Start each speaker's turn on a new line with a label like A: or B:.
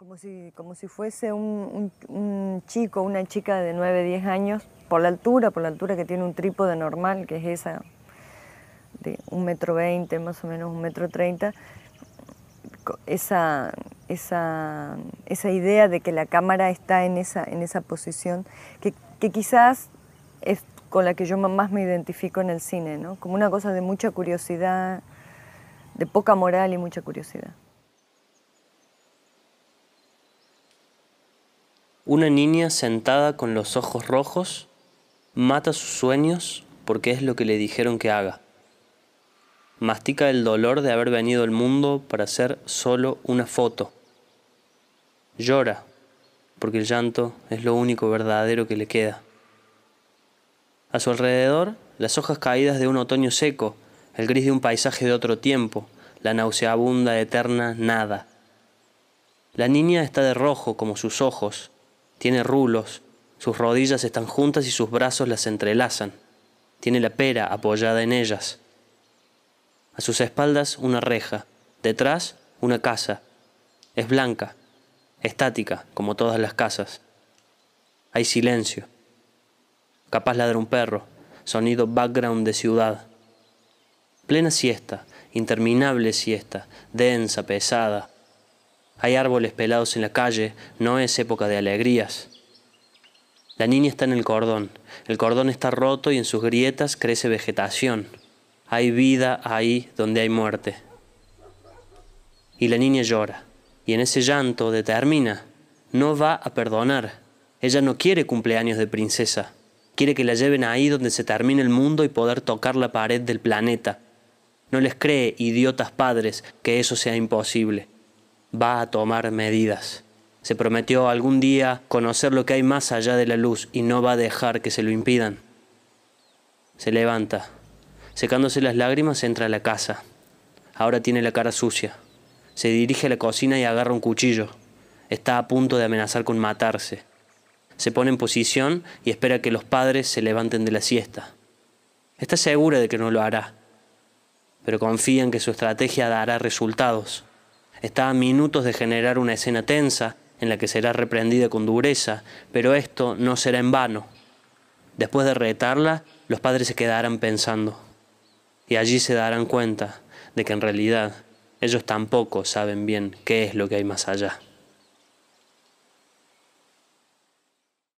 A: Como si, como si fuese un, un, chico, una chica de 9, 10 años, por la altura, por la altura que tiene un trípode normal, que es esa, de un metro veinte, más o menos un metro treinta, esa, esa, esa, idea de que la cámara está en esa, en esa posición, que, que, quizás es con la que yo más me identifico en el cine, ¿no? como una cosa de mucha curiosidad, de poca moral y mucha curiosidad.
B: Una niña sentada con los ojos rojos mata sus sueños porque es lo que le dijeron que haga. Mastica el dolor de haber venido al mundo para ser solo una foto. Llora porque el llanto es lo único verdadero que le queda. A su alrededor, las hojas caídas de un otoño seco, el gris de un paisaje de otro tiempo, la nauseabunda eterna nada. La niña está de rojo como sus ojos, tiene rulos, sus rodillas están juntas y sus brazos las entrelazan. Tiene la pera apoyada en ellas. A sus espaldas una reja, detrás una casa. Es blanca, estática, como todas las casas. Hay silencio. Capaz ladra un perro, sonido background de ciudad. Plena siesta, interminable siesta, densa, pesada, hay árboles pelados en la calle, no es época de alegrías. La niña está en el cordón, el cordón está roto y en sus grietas crece vegetación. Hay vida ahí donde hay muerte. Y la niña llora, y en ese llanto determina, no va a perdonar. Ella no quiere cumpleaños de princesa, quiere que la lleven ahí donde se termine el mundo y poder tocar la pared del planeta. No les cree, idiotas padres, que eso sea imposible va a tomar medidas. Se prometió algún día conocer lo que hay más allá de la luz y no va a dejar que se lo impidan. Se levanta. Secándose las lágrimas entra a la casa. Ahora tiene la cara sucia. Se dirige a la cocina y agarra un cuchillo. Está a punto de amenazar con matarse. Se pone en posición y espera que los padres se levanten de la siesta. Está segura de que no lo hará, pero confía en que su estrategia dará resultados. Está a minutos de generar una escena tensa en la que será reprendida con dureza, pero esto no será en vano. Después de retarla, los padres se quedarán pensando, y allí se darán cuenta de que en realidad ellos tampoco saben bien qué es lo que hay más allá.